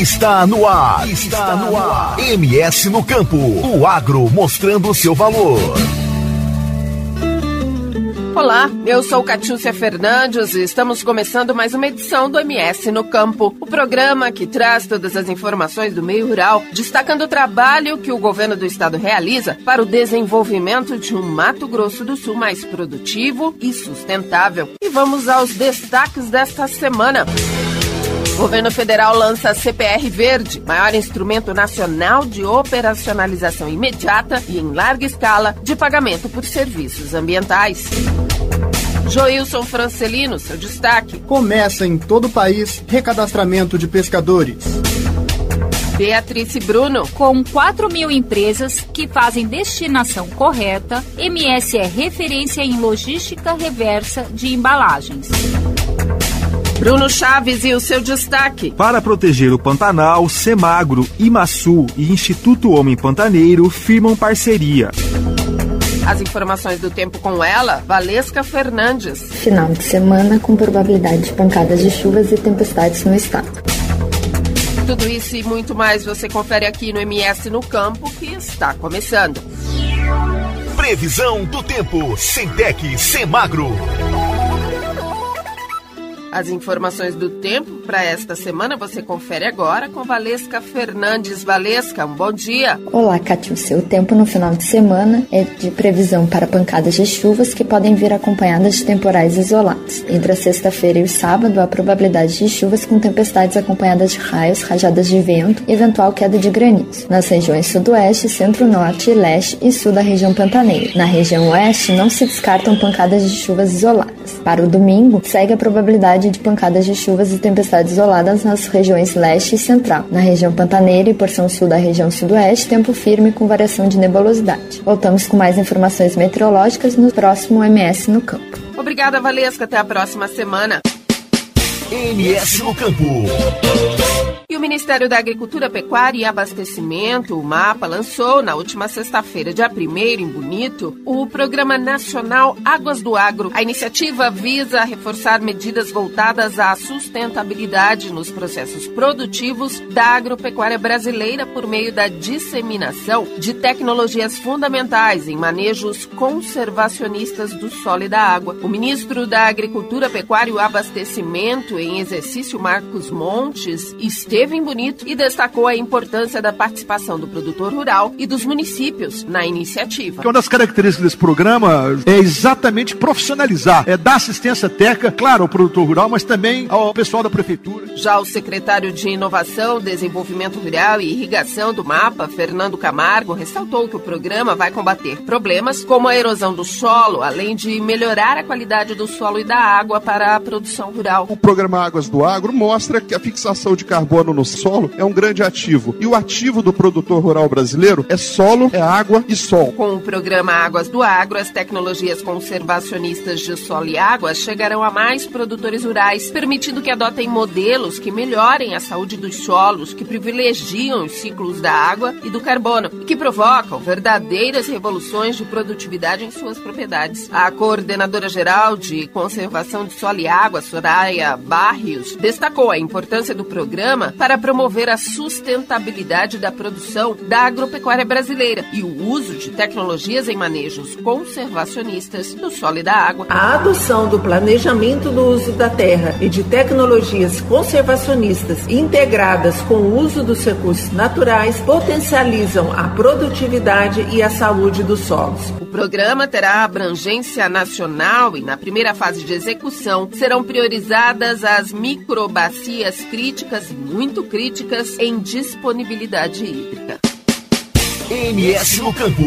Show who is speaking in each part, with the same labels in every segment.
Speaker 1: Está no ar. Está no ar. MS no campo. O agro mostrando seu valor.
Speaker 2: Olá, eu sou Catiúcia Fernandes e estamos começando mais uma edição do MS no Campo, o programa que traz todas as informações do meio rural, destacando o trabalho que o governo do estado realiza para o desenvolvimento de um Mato Grosso do Sul mais produtivo e sustentável. E vamos aos destaques desta semana. O governo federal lança a CPR Verde, maior instrumento nacional de operacionalização imediata e em larga escala de pagamento por serviços ambientais. Joilson Francelino, seu destaque.
Speaker 3: Começa em todo o país recadastramento de pescadores.
Speaker 2: Beatriz Bruno.
Speaker 4: Com 4 mil empresas que fazem destinação correta, MS é referência em logística reversa de embalagens.
Speaker 2: Bruno Chaves e o seu destaque.
Speaker 5: Para proteger o Pantanal, Semagro, Imaçu e Instituto Homem Pantaneiro firmam parceria.
Speaker 2: As informações do tempo com ela, Valesca Fernandes.
Speaker 6: Final de semana com probabilidade de pancadas de chuvas e tempestades no estado.
Speaker 2: Tudo isso e muito mais você confere aqui no MS no Campo, que está começando.
Speaker 1: Previsão do tempo. Centec, Semagro.
Speaker 2: As informações do tempo para esta semana você confere agora com Valesca Fernandes. Valesca, um bom dia.
Speaker 6: Olá, Cátia. O seu tempo no final de semana é de previsão para pancadas de chuvas que podem vir acompanhadas de temporais isolados. Entre a sexta-feira e o sábado, há probabilidade de chuvas com tempestades acompanhadas de raios, rajadas de vento e eventual queda de granizo. Nas regiões sudoeste, centro-norte, leste e sul da região pantaneira. Na região oeste, não se descartam pancadas de chuvas isoladas. Para o domingo, segue a probabilidade de pancadas de chuvas e tempestades isoladas nas regiões leste e central. Na região pantaneira e porção sul da região sudoeste, tempo firme com variação de nebulosidade. Voltamos com mais informações meteorológicas no próximo MS no campo.
Speaker 2: Obrigada, Valesca. Até a próxima semana.
Speaker 1: MS no campo.
Speaker 2: O Ministério da Agricultura, Pecuária e Abastecimento, o MAPA, lançou na última sexta-feira, dia 1 em Bonito, o Programa Nacional Águas do Agro. A iniciativa visa reforçar medidas voltadas à sustentabilidade nos processos produtivos da agropecuária brasileira por meio da disseminação de tecnologias fundamentais em manejos conservacionistas do solo e da água. O ministro da Agricultura, Pecuária e Abastecimento, em exercício, Marcos Montes, esteve em Bonito e destacou a importância da participação do produtor rural e dos municípios na iniciativa.
Speaker 7: Uma das características desse programa é exatamente profissionalizar, é dar assistência técnica, claro, ao produtor rural, mas também ao pessoal da prefeitura.
Speaker 2: Já o secretário de Inovação, Desenvolvimento Rural e Irrigação do MAPA, Fernando Camargo, ressaltou que o programa vai combater problemas como a erosão do solo, além de melhorar a qualidade do solo e da água para a produção rural.
Speaker 8: O programa Águas do Agro mostra que a fixação de carbono no solo é um grande ativo. E o ativo do produtor rural brasileiro é solo, é água e sol.
Speaker 2: Com o programa Águas do Agro, as tecnologias conservacionistas de solo e água chegarão a mais produtores rurais, permitindo que adotem modelos que melhorem a saúde dos solos, que privilegiam os ciclos da água e do carbono e que provocam verdadeiras revoluções de produtividade em suas propriedades. A coordenadora geral de conservação de solo e água, Soraya Barrios, destacou a importância do programa para promover a sustentabilidade da produção da agropecuária brasileira e o uso de tecnologias em manejos conservacionistas do solo e da água.
Speaker 9: A adoção do planejamento do uso da terra e de tecnologias conservacionistas integradas com o uso dos recursos naturais potencializam a produtividade e a saúde dos solos.
Speaker 2: O programa terá abrangência nacional e, na primeira fase de execução, serão priorizadas as microbacias críticas, muito críticas, em disponibilidade hídrica.
Speaker 1: MS no campo.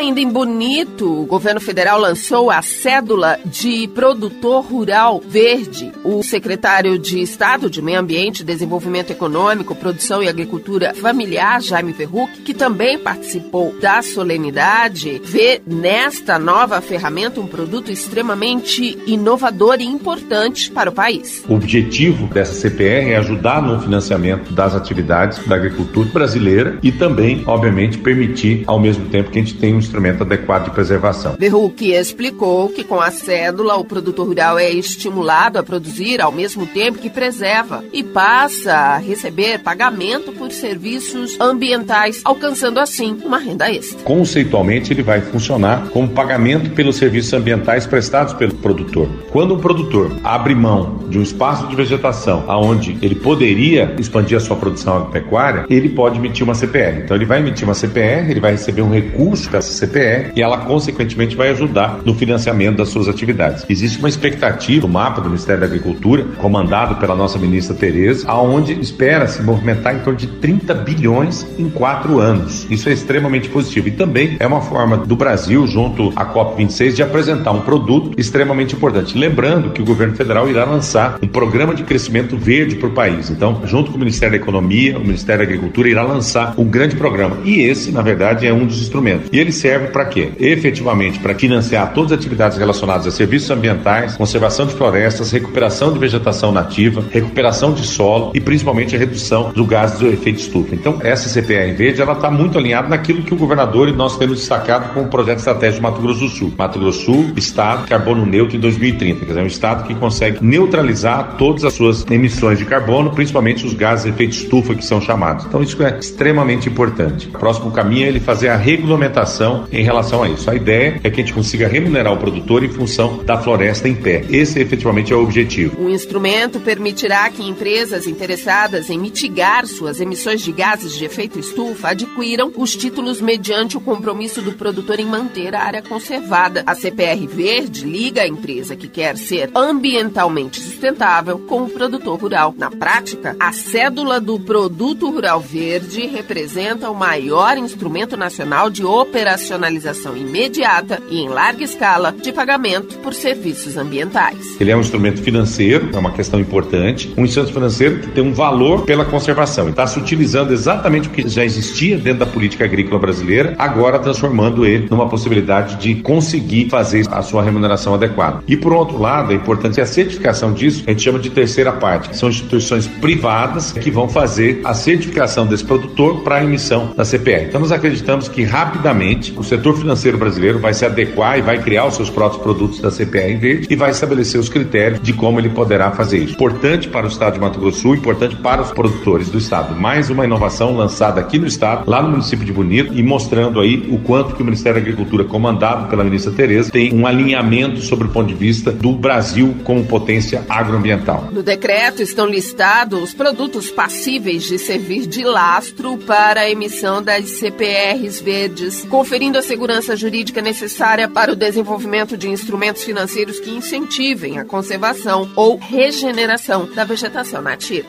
Speaker 2: Ainda em Bonito, o governo federal lançou a cédula de produtor rural verde. O secretário de Estado de Meio Ambiente, Desenvolvimento Econômico, Produção e Agricultura Familiar, Jaime Ferruc, que também participou da solenidade, vê nesta nova ferramenta um produto extremamente inovador e importante para o país.
Speaker 10: O objetivo dessa CPR é ajudar no financiamento das atividades da agricultura brasileira e também, obviamente, permitir, ao mesmo tempo que a gente tem um instrumento adequado de preservação.
Speaker 2: Verruc explicou que com a cédula o produtor rural é estimulado a produzir ao mesmo tempo que preserva e passa a receber pagamento por serviços ambientais, alcançando assim uma renda extra.
Speaker 10: Conceitualmente, ele vai funcionar como pagamento pelos serviços ambientais prestados pelo produtor. Quando um produtor abre mão de um espaço de vegetação aonde ele poderia expandir a sua produção agropecuária, ele pode emitir uma CPR. Então ele vai emitir uma CPR, ele vai receber um recurso dessa CPR e ela consequentemente vai ajudar no financiamento das suas atividades. Existe uma expectativa, o mapa do Ministério da Agricultura, comandado pela nossa ministra Tereza, aonde espera-se movimentar em torno de 30 bilhões em quatro anos. Isso é extremamente positivo e também é uma forma do Brasil, junto à COP26, de apresentar um produto extremamente importante. Lembrando que o governo federal irá lançar um programa de crescimento verde para o país. Então, junto com o Ministério da Economia, o Ministério da Agricultura irá lançar um grande programa. E esse, na verdade, é um dos instrumentos. E ele serve para quê? Efetivamente para financiar todas as atividades relacionadas a serviços ambientais, conservação de florestas, recuperação de vegetação nativa, recuperação de solo e principalmente a redução do gás do efeito estufa. Então, essa CPR verde ela está muito alinhada naquilo que o governador e nós temos destacado como projeto estratégico Mato Grosso do Sul. Mato Grosso do Sul, estado carbono neutro em 2030, quer dizer, é um estado que consegue neutralizar todas as suas emissões de carbono, principalmente os gases de efeito estufa que são chamados. Então, isso é extremamente importante. O próximo caminho é ele fazer a regulamentação em relação a isso. A ideia é que a gente consiga remunerar o produtor em função da floresta em pé. Esse efetivamente é o objetivo.
Speaker 2: O instrumento permitirá que empresas interessadas em mitigar suas emissões de gases de efeito estufa adquiram os títulos mediante o compromisso do produtor em manter a área conservada. A CPR Verde liga a empresa que quer ser ambientalmente sustentável com o produtor rural. Na prática, a cédula do produto rural verde representa o maior instrumento nacional de operacionalização imediata e em larga escala de pagamento por serviços ambientais.
Speaker 10: Ele é um instrumento financeiro, é uma questão importante, um instrumento financeiro que tem um valor pela conservação. Está se utilizando exatamente o que já existia dentro da política agrícola brasileira, agora transformando ele numa possibilidade de conseguir fazer a sua remuneração adequada. E por outro lado, é importante a certificação disso a gente chama de terceira parte. São instituições privadas que vão fazer a certificação desse produtor para a emissão da CPR. Então nós acreditamos que rapidamente o setor financeiro brasileiro vai se adequar e vai criar os seus próprios produtos da CPR verde e vai estabelecer os critérios de como ele poderá fazer isso. Importante para o estado de Mato Grosso Sul, importante para os produtores do estado. Mais uma inovação lançada aqui no estado, lá no município de Bonito e mostrando aí o quanto que o Ministério da Agricultura, comandado pela ministra Tereza, tem um alinhamento sobre o ponto de vista do Brasil como potência agroambiental.
Speaker 2: No decreto estão listados os produtos passíveis de servir de lastro para a emissão das CPRs verdes, conferindo a segurança jurídica necessária para o desenvolvimento de instrumentos financeiros que incentivem a conservação ou regeneração da vegetação nativa.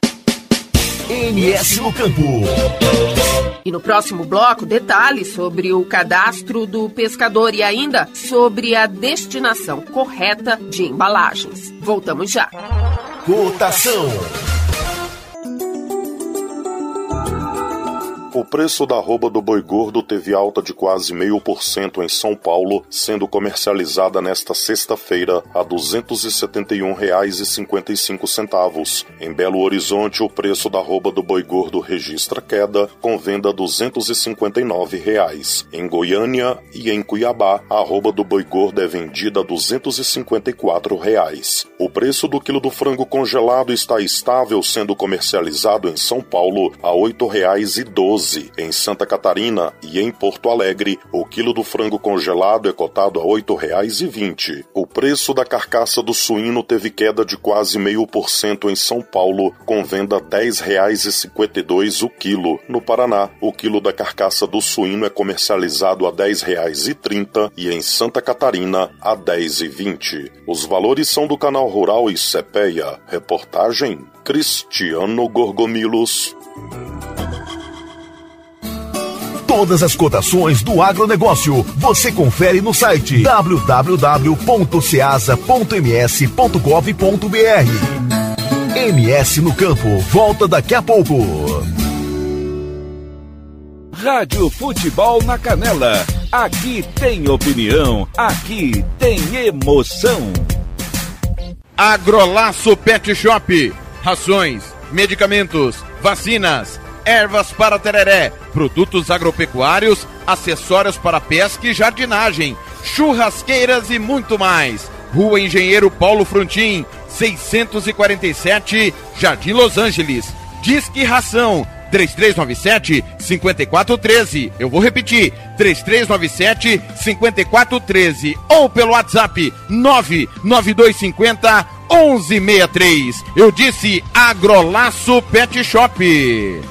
Speaker 1: MS no Campo.
Speaker 2: E no próximo bloco, detalhes sobre o cadastro do pescador e ainda sobre a destinação correta de embalagens. Voltamos já.
Speaker 1: Cotação.
Speaker 11: O preço da arroba do boi gordo teve alta de quase meio por cento em São Paulo, sendo comercializada nesta sexta-feira a R$ 271,55. Em Belo Horizonte, o preço da arroba do boi gordo registra queda, com venda 259 reais. Em Goiânia e em Cuiabá, a arroba do boi gordo é vendida a 254 reais. O preço do quilo do frango congelado está estável, sendo comercializado em São Paulo a R$ 8,12 em Santa Catarina e em Porto Alegre, o quilo do frango congelado é cotado a R$ 8,20. O preço da carcaça do suíno teve queda de quase meio por cento em São Paulo, com venda R$ 10,52 o quilo. No Paraná, o quilo da carcaça do suíno é comercializado a R$ 10,30 e em Santa Catarina a R$ 10,20. Os valores são do canal Rural e Cepeia. Reportagem Cristiano Gorgomilos.
Speaker 1: Todas as cotações do agronegócio você confere no site www.ceasa.ms.gov.br. MS no Campo, volta daqui a pouco.
Speaker 12: Rádio Futebol na Canela. Aqui tem opinião, aqui tem emoção.
Speaker 13: Agrolaço Pet Shop. Rações, medicamentos, vacinas ervas para tereré, produtos agropecuários, acessórios para pesca e jardinagem, churrasqueiras e muito mais. Rua Engenheiro Paulo Frontin, 647, Jardim Los Angeles. Disque Ração 3397 5413. Eu vou repetir: 3397 5413 ou pelo WhatsApp 99250 1163. Eu disse Agrolaço Pet Shop.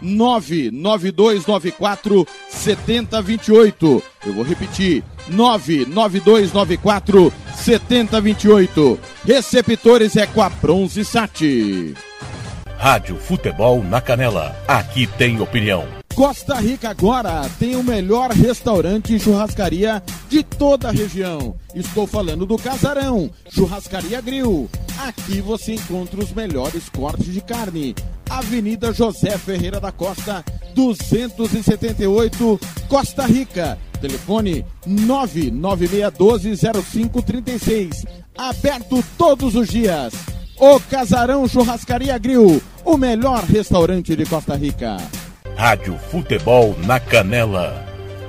Speaker 14: 99294 7028. Eu vou repetir: 99294 7028. Receptores é com a Bronze Sat.
Speaker 12: Rádio Futebol na Canela. Aqui tem opinião.
Speaker 14: Costa Rica agora tem o melhor restaurante e churrascaria de toda a região. Estou falando do Casarão, Churrascaria Grill. Aqui você encontra os melhores cortes de carne. Avenida José Ferreira da Costa, 278, Costa Rica. Telefone 996120536. Aberto todos os dias. O Casarão Churrascaria Grill, o melhor restaurante de Costa Rica.
Speaker 12: Rádio Futebol na Canela.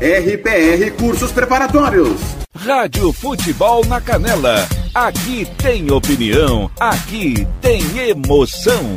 Speaker 15: RPR Cursos Preparatórios.
Speaker 12: Rádio Futebol na Canela. Aqui tem opinião, aqui tem emoção.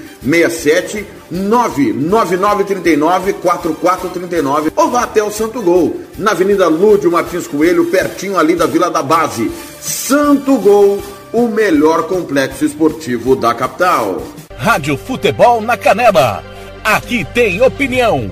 Speaker 15: 67 99939 4439 ou vá até o Santo Gol, na Avenida Lúdio Martins Coelho, pertinho ali da Vila da Base. Santo Gol, o melhor complexo esportivo da capital.
Speaker 12: Rádio Futebol na Canela. Aqui tem opinião.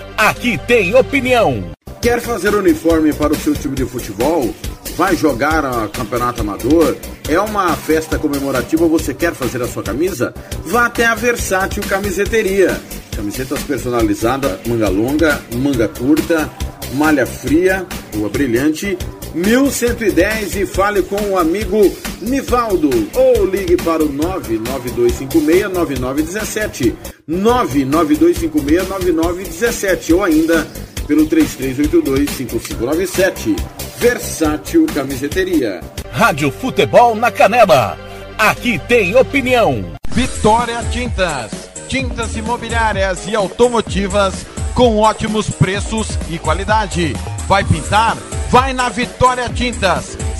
Speaker 12: Aqui tem opinião.
Speaker 15: Quer fazer uniforme para o seu time de futebol? Vai jogar a campeonato amador? É uma festa comemorativa? Você quer fazer a sua camisa? Vá até a Versátil Camiseteria. Camisetas personalizadas, manga longa, manga curta, malha fria, rua brilhante 1110 e fale com o amigo Nivaldo ou ligue para o 992569917 992569917 ou ainda pelo 33825597 Versátil Camiseteria
Speaker 12: Rádio Futebol na Canela. Aqui tem opinião.
Speaker 14: Vitória Tintas. Tintas imobiliárias e automotivas com ótimos preços e qualidade. Vai pintar? Vai na Vitória Tintas.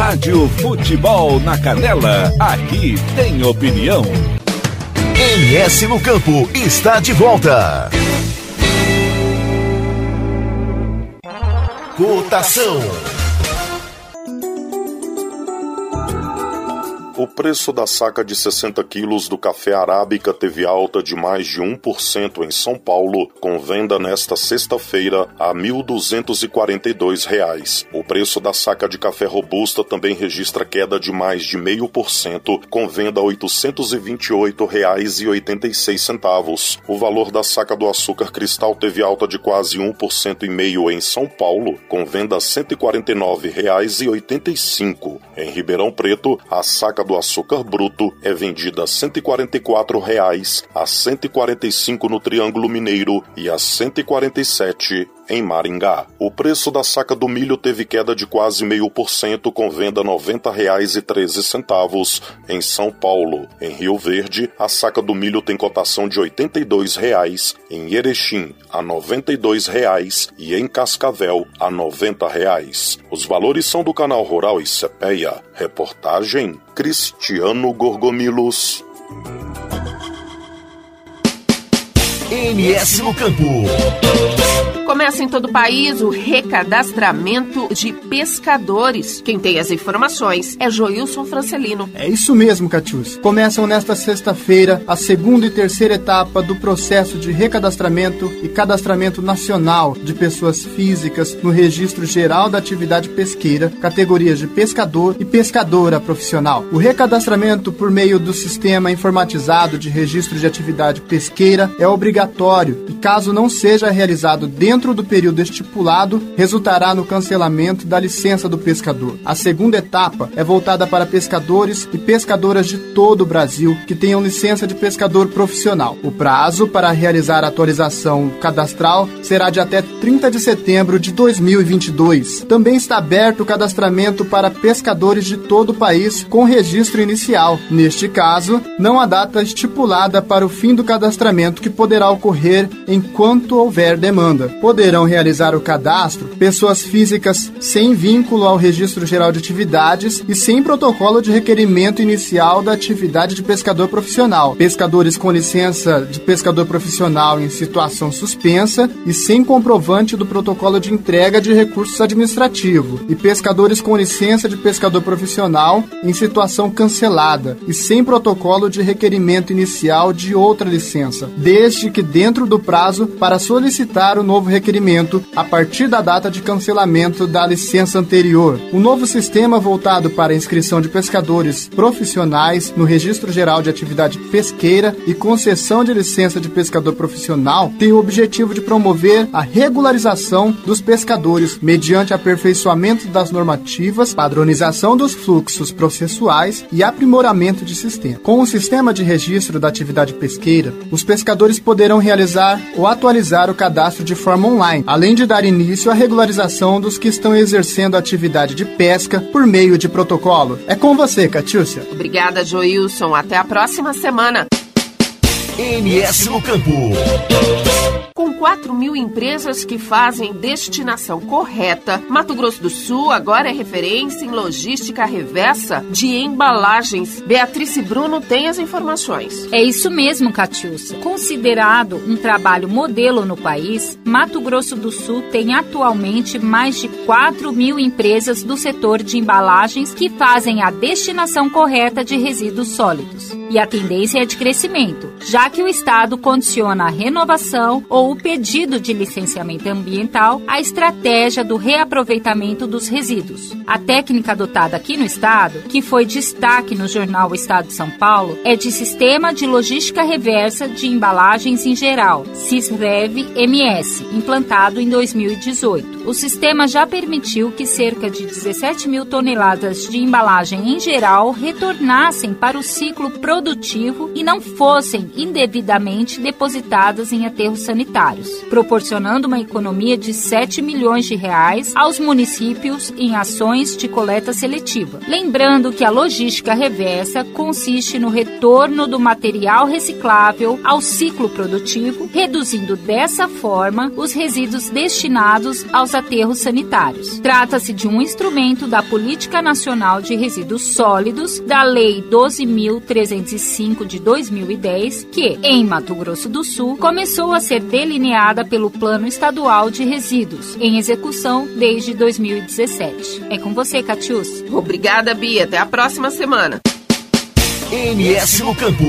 Speaker 12: Rádio Futebol na Canela. Aqui tem opinião.
Speaker 16: MS no Campo está de volta. Cotação.
Speaker 11: O preço da saca de 60 quilos do café arábica teve alta de mais de 1% em São Paulo, com venda nesta sexta-feira a 1.242 reais. O preço da saca de café robusta também registra queda de mais de 0,5%, com venda a R$ 828,86. O valor da saca do açúcar cristal teve alta de quase 1% e meio em São Paulo, com venda a R$ 149,85. Em Ribeirão Preto, a saca do açúcar bruto é vendida a 144 reais, a R$ 145 no Triângulo Mineiro e a R$ 147 em Maringá. O preço da saca do milho teve queda de quase meio por cento, com venda R$ 90,13 em São Paulo. Em Rio Verde, a saca do milho tem cotação de 82 reais, em Erechim a 92 reais e em Cascavel a 90 reais. Os valores são do canal Rural e Cepeia. Reportagem Cristiano Gorgomilos.
Speaker 16: MS no Campo.
Speaker 2: Começa em todo o país o recadastramento de pescadores. Quem tem as informações é Joilson Francelino.
Speaker 3: É isso mesmo, Catius. Começam nesta sexta-feira a segunda e terceira etapa do processo de recadastramento e cadastramento nacional de pessoas físicas no Registro Geral da Atividade Pesqueira, categorias de pescador e pescadora profissional. O recadastramento por meio do sistema informatizado de registro de atividade pesqueira é obrigatório e, caso não seja realizado dentro do período estipulado, resultará no cancelamento da licença do pescador. A segunda etapa é voltada para pescadores e pescadoras de todo o Brasil que tenham licença de pescador profissional. O prazo para realizar a atualização cadastral será de até 30 de setembro de 2022. Também está aberto o cadastramento para pescadores de todo o país com registro inicial. Neste caso, não há data estipulada para o fim do cadastramento que poderá ocorrer enquanto houver demanda poderão realizar o cadastro pessoas físicas sem vínculo ao Registro Geral de Atividades e sem protocolo de requerimento inicial da atividade de pescador profissional, pescadores com licença de pescador profissional em situação suspensa e sem comprovante do protocolo de entrega de recursos administrativos, e pescadores com licença de pescador profissional em situação cancelada e sem protocolo de requerimento inicial de outra licença, desde que dentro do prazo para solicitar o novo requerimento a partir da data de cancelamento da licença anterior. O novo sistema voltado para a inscrição de pescadores profissionais no Registro Geral de Atividade Pesqueira e concessão de licença de pescador profissional tem o objetivo de promover a regularização dos pescadores mediante aperfeiçoamento das normativas, padronização dos fluxos processuais e aprimoramento de sistema. Com o sistema de registro da atividade pesqueira, os pescadores poderão realizar ou atualizar o cadastro de forma online, além de dar início à regularização dos que estão exercendo a atividade de pesca por meio de protocolo. É com você, Catiúcia.
Speaker 2: Obrigada, Joilson. Até a próxima semana.
Speaker 16: MS no Campo.
Speaker 2: Com 4 mil empresas que fazem destinação correta, Mato Grosso do Sul agora é referência em logística reversa de embalagens. Beatriz Bruno tem as informações.
Speaker 4: É isso mesmo, Catiúcia. Considerado um trabalho modelo no país, Mato Grosso do Sul tem atualmente mais de 4 mil empresas do setor de embalagens que fazem a destinação correta de resíduos sólidos. E a tendência é de crescimento, já que o Estado condiciona a renovação ou o pedido de licenciamento ambiental à estratégia do reaproveitamento dos resíduos. A técnica adotada aqui no Estado, que foi destaque no jornal O Estado de São Paulo, é de Sistema de Logística Reversa de Embalagens em Geral, SISREV-MS, implantado em 2018. O sistema já permitiu que cerca de 17 mil toneladas de embalagem em geral retornassem para o ciclo produtivo e não fossem indevidamente depositadas em aterros sanitários, proporcionando uma economia de 7 milhões de reais aos municípios em ações de coleta seletiva. Lembrando que a logística reversa consiste no retorno do material reciclável ao ciclo produtivo, reduzindo dessa forma os resíduos destinados aos aterros sanitários. Trata-se de um instrumento da Política Nacional de Resíduos Sólidos, da Lei 12.305 de 2010, que, em Mato Grosso do Sul, começou a ser delineada pelo Plano Estadual de Resíduos, em execução desde 2017. É com você, Catius.
Speaker 2: Obrigada, Bia. Até a próxima semana.
Speaker 16: MS no Campo.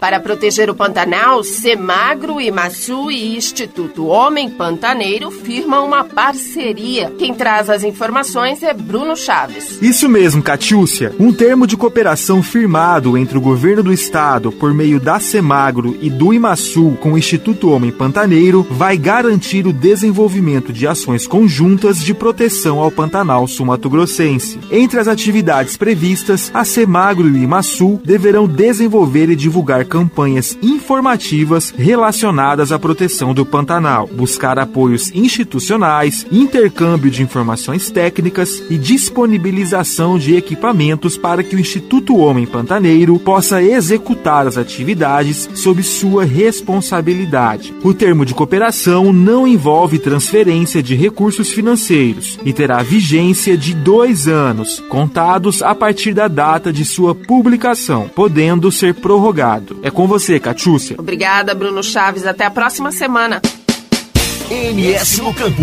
Speaker 2: Para proteger o Pantanal, Semagro, Imaçu e Instituto Homem Pantaneiro firmam uma parceria. Quem traz as informações é Bruno Chaves.
Speaker 5: Isso mesmo, Catiúcia. Um termo de cooperação firmado entre o governo do estado por meio da Semagro e do Imaçu com o Instituto Homem Pantaneiro vai garantir o desenvolvimento de ações conjuntas de proteção ao Pantanal sul-mato-grossense. Entre as atividades previstas, a Semagro e o Imaçu deverão desenvolver e divulgar campanhas informativas relacionadas à proteção do Pantanal, buscar apoios institucionais, intercâmbio de informações técnicas e disponibilização de equipamentos para que o Instituto Homem Pantaneiro possa executar as atividades sob sua responsabilidade. O termo de cooperação não envolve transferência de recursos financeiros e terá vigência de dois anos, contados a partir da data de sua publicação, podendo ser prorrogado. É com você, Catiúcia.
Speaker 2: Obrigada, Bruno Chaves. Até a próxima semana.
Speaker 16: MS no Campo.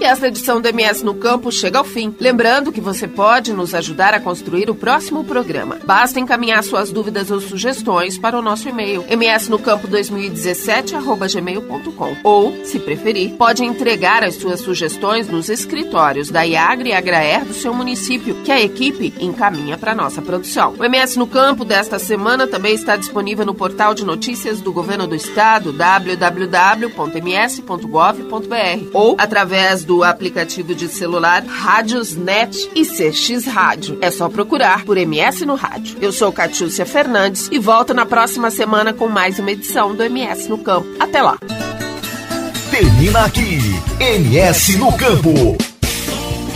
Speaker 2: E esta edição do MS no Campo chega ao fim. Lembrando que você pode nos ajudar a construir o próximo programa. Basta encaminhar suas dúvidas ou sugestões para o nosso e-mail msnocampo2017@gmail.com ou, se preferir, pode entregar as suas sugestões nos escritórios da Iagre e Agraer do seu município, que a equipe encaminha para nossa produção. O MS no Campo desta semana também está disponível no portal de notícias do Governo do Estado www.ms.gov.br ou através do aplicativo de celular Rádiosnet e CX Rádio. É só procurar por MS no Rádio. Eu sou Catiúcia Fernandes e volto na próxima semana com mais uma edição do MS no Campo. Até lá!
Speaker 16: Termina aqui, MS no Campo.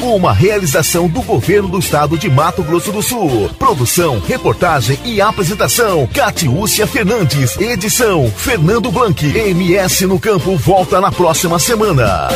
Speaker 16: uma realização do governo do estado de Mato Grosso do Sul. Produção, reportagem e apresentação, Catiúcia Fernandes. Edição, Fernando Blanc. MS no Campo volta na próxima semana.